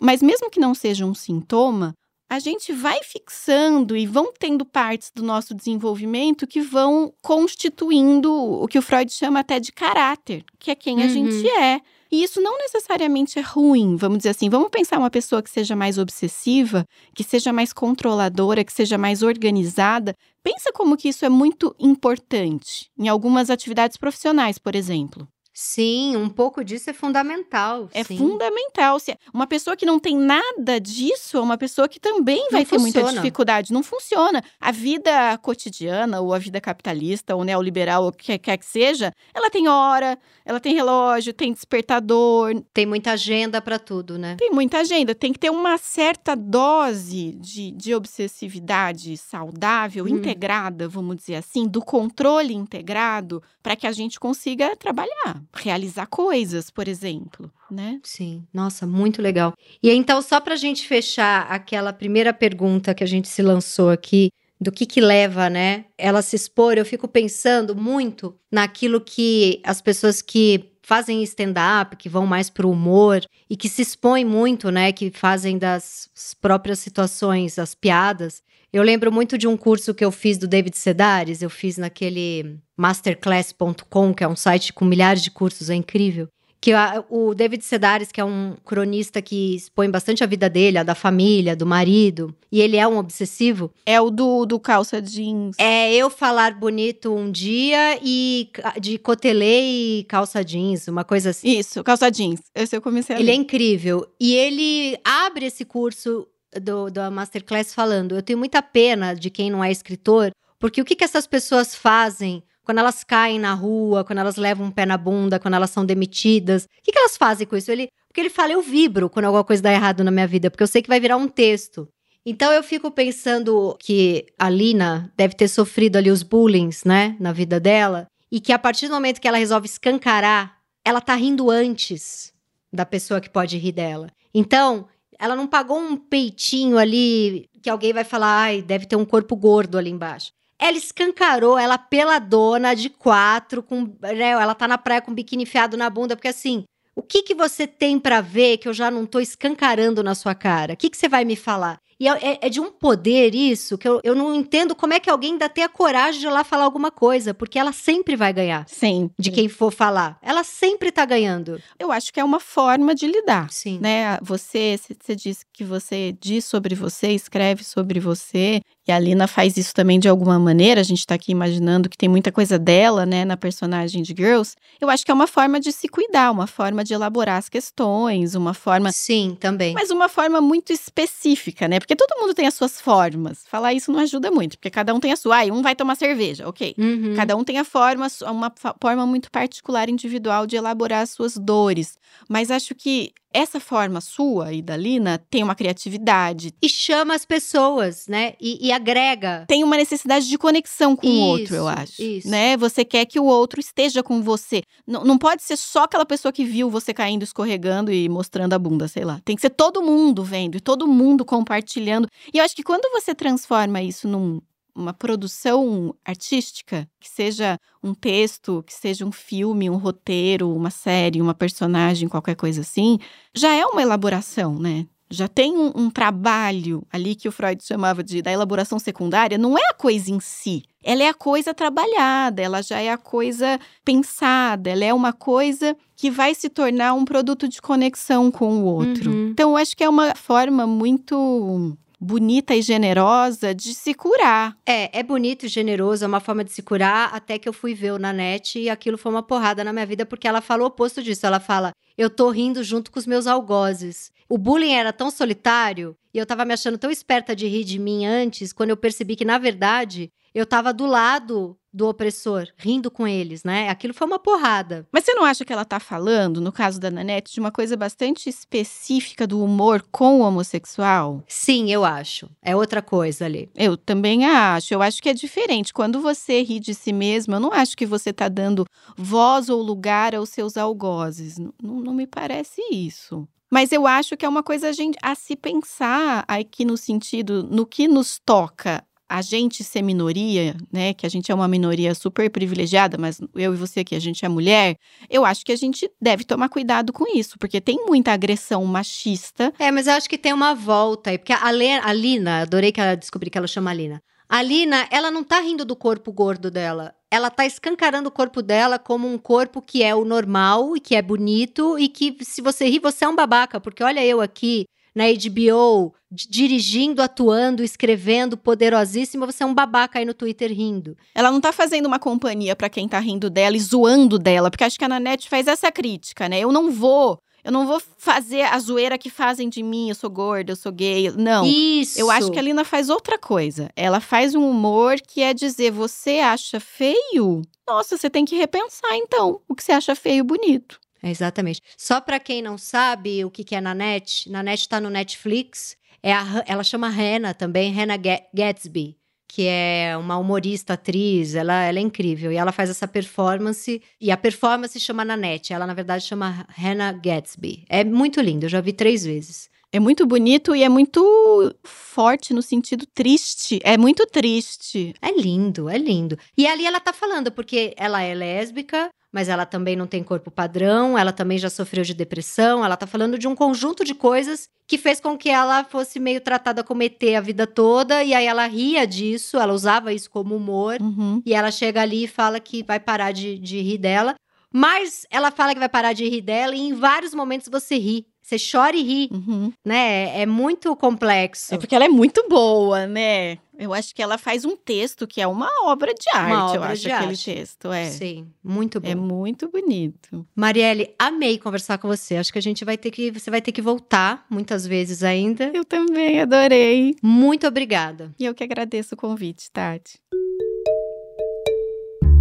Mas mesmo que não seja um sintoma, a gente vai fixando e vão tendo partes do nosso desenvolvimento que vão constituindo o que o Freud chama até de caráter, que é quem a Uhum. gente é. E isso não necessariamente é ruim, vamos dizer assim. Vamos pensar uma pessoa que seja mais obsessiva, que seja mais controladora, que seja mais organizada. Pensa como que isso é muito importante em algumas atividades profissionais, por exemplo. Sim, um pouco disso é fundamental. É sim. fundamental. Se uma pessoa que não tem nada disso é uma pessoa que também vai ter muita funciona. dificuldade. Não funciona. A vida cotidiana, ou a vida capitalista, ou neoliberal, ou o que quer que seja, ela tem hora, ela tem relógio, tem despertador, Tem muita agenda pra tudo, né? tem muita agenda. Tem que ter uma certa dose de, de obsessividade saudável, Hum. integrada, vamos dizer assim, do controle integrado, para que a gente consiga trabalhar, realizar coisas, por exemplo, né? Sim, nossa, muito legal. E então, só pra gente fechar aquela primeira pergunta que a gente se lançou aqui, do que que leva, né, ela a se expor, eu fico pensando muito naquilo que as pessoas que fazem stand-up, que vão mais pro humor e que se expõem muito, né, que fazem das próprias situações as piadas. Eu lembro muito de um curso que eu fiz do David Sedaris, eu fiz naquele masterclass.com, que é um site com milhares de cursos, é incrível que a, o David Sedaris, que é um cronista que expõe bastante a vida dele, a da família, do marido, e ele é um obsessivo. É o do, do calça jeans. É eu falar bonito um dia e de cotelê e calça jeans, uma coisa assim. Isso, calça jeans. Esse eu comecei a Ele ler. é incrível. E ele abre esse curso do, da Masterclass falando: eu tenho muita pena de quem não é escritor, porque o que, que essas pessoas fazem quando elas caem na rua, quando elas levam um pé na bunda, quando elas são demitidas? O que, que elas fazem com isso? Ele, porque ele fala: eu vibro quando alguma coisa dá errado na minha vida, porque eu sei que vai virar um texto. Então eu fico pensando que a Lina deve ter sofrido ali os bullying, né, na vida dela, e que a partir do momento que ela resolve escancarar, ela tá rindo antes da pessoa que pode rir dela. Então, ela não pagou um peitinho ali que alguém vai falar, ai, deve ter um corpo gordo ali embaixo. Ela escancarou, ela peladona de quatro, com, né, ela tá na praia com o biquíni enfiado na bunda, porque assim, o que que você tem pra ver que eu já não tô escancarando na sua cara? O que que você vai me falar? E é, é- é de um poder isso, que eu, eu não entendo como é que alguém ainda tem a coragem de ir lá falar alguma coisa, porque ela sempre vai ganhar. Sim. De quem for falar. Ela sempre tá ganhando. Eu acho que é uma forma de lidar. Sim. Né? Você, você disse que você diz sobre você, escreve sobre você, e a Lina faz isso também de alguma maneira. A gente tá aqui imaginando que tem muita coisa dela, né, na personagem de Girls. Eu acho que é uma forma de se cuidar, uma forma de elaborar as questões, uma forma Sim, também. mas uma forma muito específica, né? Porque todo mundo tem as suas formas. Falar isso não ajuda muito, porque cada um tem a sua. Ai, um vai tomar cerveja, ok. Uhum. Cada um tem a forma, uma forma muito particular, individual de elaborar as suas dores. Mas acho que essa forma sua e da Lina tem uma criatividade, E chama as pessoas, né? E, e agrega. tem uma necessidade de conexão com o outro, eu Isso, acho. isso. Né? Você quer que o outro esteja com você. N- não pode ser só aquela pessoa que viu você caindo, escorregando e mostrando a bunda, sei lá. Tem que ser todo mundo vendo e todo mundo compartilhando. E eu acho que quando você transforma isso num uma produção artística, que seja um texto, que seja um filme, um roteiro, uma série, uma personagem, qualquer coisa assim, já é uma elaboração, né? Já tem um, um trabalho ali que o Freud chamava de da elaboração secundária, não é a coisa em si. Ela é a coisa trabalhada, ela já é a coisa pensada, ela é uma coisa que vai se tornar um produto de conexão com o outro. Uhum. Então, eu acho que é uma forma muito bonita e generosa de se curar. É, é bonito e generoso, é uma forma de se curar, até que eu fui ver o na net e aquilo foi uma porrada na minha vida, porque ela fala o oposto disso. Ela fala, eu tô rindo junto com os meus algozes. O bullying era tão solitário e eu tava me achando tão esperta de rir de mim antes, quando eu percebi que, na verdade, eu tava do lado do opressor, rindo com eles, né? Aquilo foi uma porrada. Mas você não acha que ela tá falando, no caso da Nanette, de uma coisa bastante específica do humor com o homossexual? Sim, eu acho. É outra coisa ali. Eu também acho. Eu acho que é diferente. Quando você ri de si mesmo, eu não acho que você tá dando voz ou lugar aos seus algozes. Não, não, não me parece isso. Mas eu acho que é uma coisa a, gente, a se pensar aqui no sentido, no que nos toca a gente ser minoria, né? Que a gente é uma minoria super privilegiada, mas eu e você aqui, a gente é mulher. Eu acho que a gente deve tomar cuidado com isso, porque tem muita agressão machista. É, mas eu acho que tem uma volta aí, porque a, Le, a Lina, adorei que ela descobri que ela chama Lina. A Lina, ela não tá rindo do corpo gordo dela. Ela tá escancarando o corpo dela como um corpo que é o normal e que é bonito e que se você rir, você é um babaca, porque olha eu aqui na HBO, di- dirigindo, atuando, escrevendo, poderosíssima, você é um babaca aí no Twitter rindo. Ela não tá fazendo uma companhia pra quem tá rindo dela e zoando dela, porque acho que a Nanette faz essa crítica, né? Eu não vou, eu não vou fazer a zoeira que fazem de mim, eu sou gorda, eu sou gay. Não. Isso. Eu acho que a Lina faz outra coisa. Ela faz um humor que é dizer: você acha feio? Nossa, você tem que repensar então o que você acha feio e bonito. Exatamente. Só pra quem não sabe o que, que é Nanette, Nanette tá no Netflix. É a, ela chama Hannah também, Hannah Ga- Gatsby, que é uma humorista, atriz. Ela, ela é incrível. E ela faz essa performance. E a performance chama Nanette. Ela, na verdade, chama Hannah Gatsby. É muito lindo, eu já vi três vezes. É muito bonito e é muito forte no sentido triste. É muito triste. É lindo, é lindo. E ali ela tá falando, porque ela é lésbica, mas ela também não tem corpo padrão, ela também já sofreu de depressão, ela tá falando de um conjunto de coisas que fez com que ela fosse meio tratada como ET a vida toda, e aí ela ria disso, ela usava isso como humor, Uhum. e ela chega ali e fala que vai parar de, de rir dela. Mas ela fala que vai parar de rir dela e em vários momentos você ri. Você chora e ri, Uhum. né? É muito complexo. É porque ela é muito boa, né? Eu acho que ela faz um texto que é uma obra de arte, eu obra acho, de aquele arte. texto. É. Sim, muito bom. É muito bonito. Marielle, amei conversar com você. Acho que a gente vai ter que. Você vai ter que voltar muitas vezes ainda. Eu também adorei. Muito obrigada. E eu que agradeço o convite, Tati.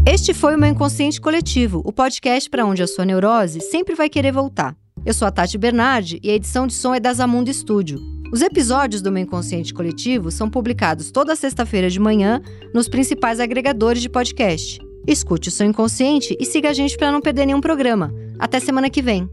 Este foi o meu Inconsciente Coletivo, o podcast para onde a sua neurose sempre vai querer voltar. Eu sou a Tati Bernardi e a edição de som é da Zamundo Studio. Os episódios do meu Inconsciente Coletivo são publicados toda sexta-feira de manhã nos principais agregadores de podcast. Escute o seu inconsciente e siga a gente para não perder nenhum programa. Até semana que vem.